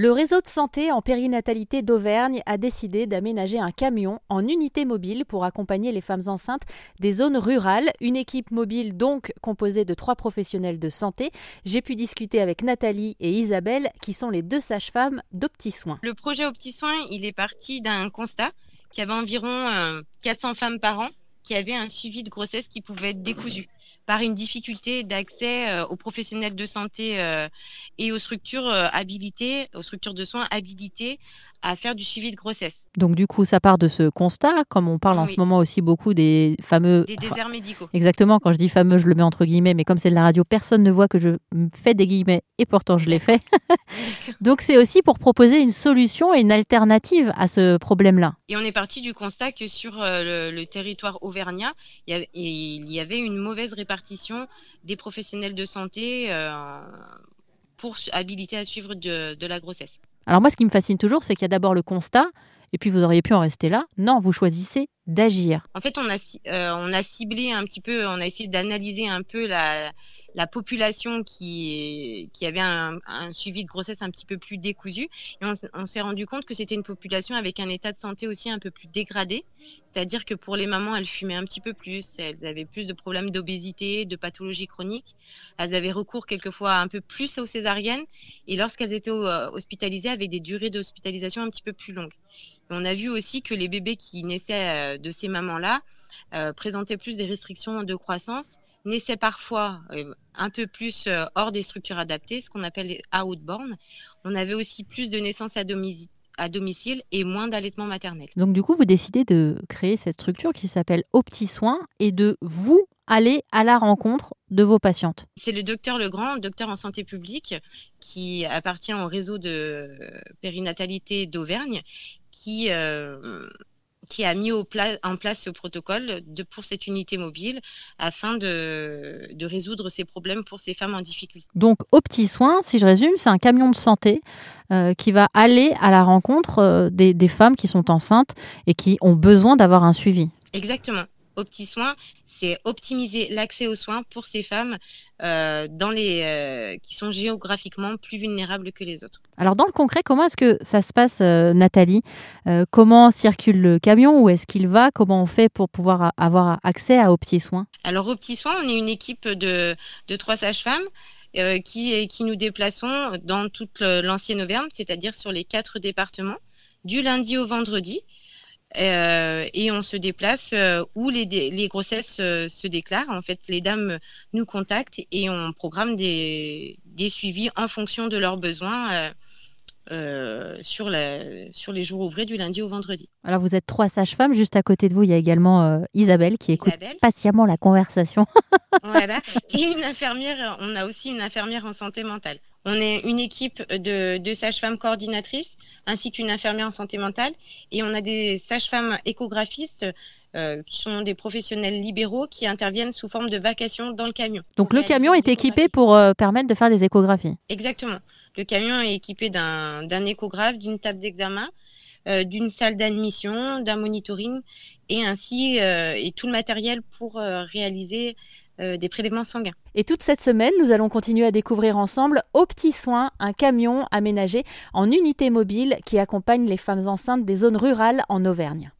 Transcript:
Le réseau de santé en périnatalité d'Auvergne a décidé d'aménager un camion en unité mobile pour accompagner les femmes enceintes des zones rurales. Une équipe mobile donc composée de trois professionnels de santé. J'ai pu discuter avec Nathalie et Isabelle qui sont les deux sages-femmes d'OptiSoins. Le projet OptiSoins, il est parti d'un constat qu'il y avait environ 400 euh, femmes par an qui avaient un suivi de grossesse qui pouvait être décousu par une difficulté d'accès euh, aux professionnels de santé euh, et aux structures euh, habilitées, aux structures de soins habilitées à faire du suivi de grossesse. Donc du coup, ça part de ce constat, comme on parle en ce moment aussi beaucoup des fameux... Des déserts médicaux. Exactement, quand je dis fameux, je le mets entre guillemets, mais comme c'est de la radio, personne ne voit que je fais des guillemets, et pourtant je l'ai fait. Donc c'est aussi pour proposer une solution et une alternative à ce problème-là. Et on est parti du constat que sur euh, le, territoire auvergnat, il y, avait, une mauvaise répartition des professionnels de santé euh, pour habiliter à suivre de la grossesse. Alors moi, ce qui me fascine toujours, c'est qu'il y a d'abord le constat, et puis vous auriez pu en rester là. Non, vous choisissez d'agir. En fait, on a, euh, on a ciblé un petit peu, on a essayé d'analyser un peu la, la population qui, avait un, suivi de grossesse un petit peu plus décousu. Et on, s'est rendu compte que c'était une population avec un état de santé aussi un peu plus dégradé. C'est-à-dire que pour les mamans, elles fumaient un petit peu plus, elles avaient plus de problèmes d'obésité, de pathologies chroniques. Elles avaient recours quelquefois un peu plus aux césariennes. Et lorsqu'elles étaient euh, hospitalisées, avec des durées d'hospitalisation un petit peu plus longues. on a vu aussi que les bébés qui naissaient euh, de ces mamans-là euh, présentaient plus des restrictions de croissance naissaient parfois euh, un peu plus euh, hors des structures adaptées, ce qu'on appelle les outborn. On avait aussi plus de naissances à domicile à domicile et moins d'allaitement maternel. Donc du coup, vous décidez de créer cette structure qui s'appelle OptiSoins et de vous aller à la rencontre de vos patientes. C'est le docteur Legrand, docteur en santé publique, qui appartient au réseau de périnatalité d'Auvergne, qui euh, qui a mis en place ce protocole de, pour cette unité mobile afin de, résoudre ces problèmes pour ces femmes en difficulté. Donc, au petit soin, si je résume, c'est un camion de santé euh, qui va aller à la rencontre euh, des, des femmes qui sont enceintes et qui ont besoin d'avoir un suivi. Exactement. Au petit soin, c'est optimiser l'accès aux soins pour ces femmes euh, dans les, euh, qui sont géographiquement plus vulnérables que les autres. Alors dans le concret, comment est-ce que ça se passe, euh, Nathalie? Comment circule le camion? Où est-ce qu'il va? Comment on fait pour pouvoir avoir accès à Opti Soins Alors Opti Soins, on est une équipe de, de trois sages-femmes. qui, qui nous déplaçons dans toute l'ancienne Auvergne, c'est-à-dire sur les quatre départements, du lundi au vendredi. Euh, et on se déplace euh, où les, les grossesses euh, se déclarent. En fait, les dames nous contactent et on programme des, des suivis en fonction de leurs besoins sur, la, sur les jours ouvrés du lundi au vendredi. Alors, vous êtes trois sages-femmes. Juste à côté de vous, il y a également Isabelle qui écoute patiemment la conversation. voilà. Et une infirmière, on a aussi une infirmière en santé mentale. On est une équipe de, de sages-femmes coordinatrices ainsi qu'une infirmière en santé mentale. Et on a des sages-femmes échographistes euh, qui sont des professionnels libéraux qui interviennent sous forme de vacation dans le camion. Donc le camion est équipé pour euh, permettre de faire des échographies Exactement. Le camion est équipé d'un échographe, d'une table d'examen, euh, d'une salle d'admission, d'un monitoring et ainsi et tout le matériel pour réaliser des prélèvements sanguins. Et toute cette semaine, nous allons continuer à découvrir ensemble Au Petit Soin, un camion aménagé en unité mobile qui accompagne les femmes enceintes des zones rurales en Auvergne.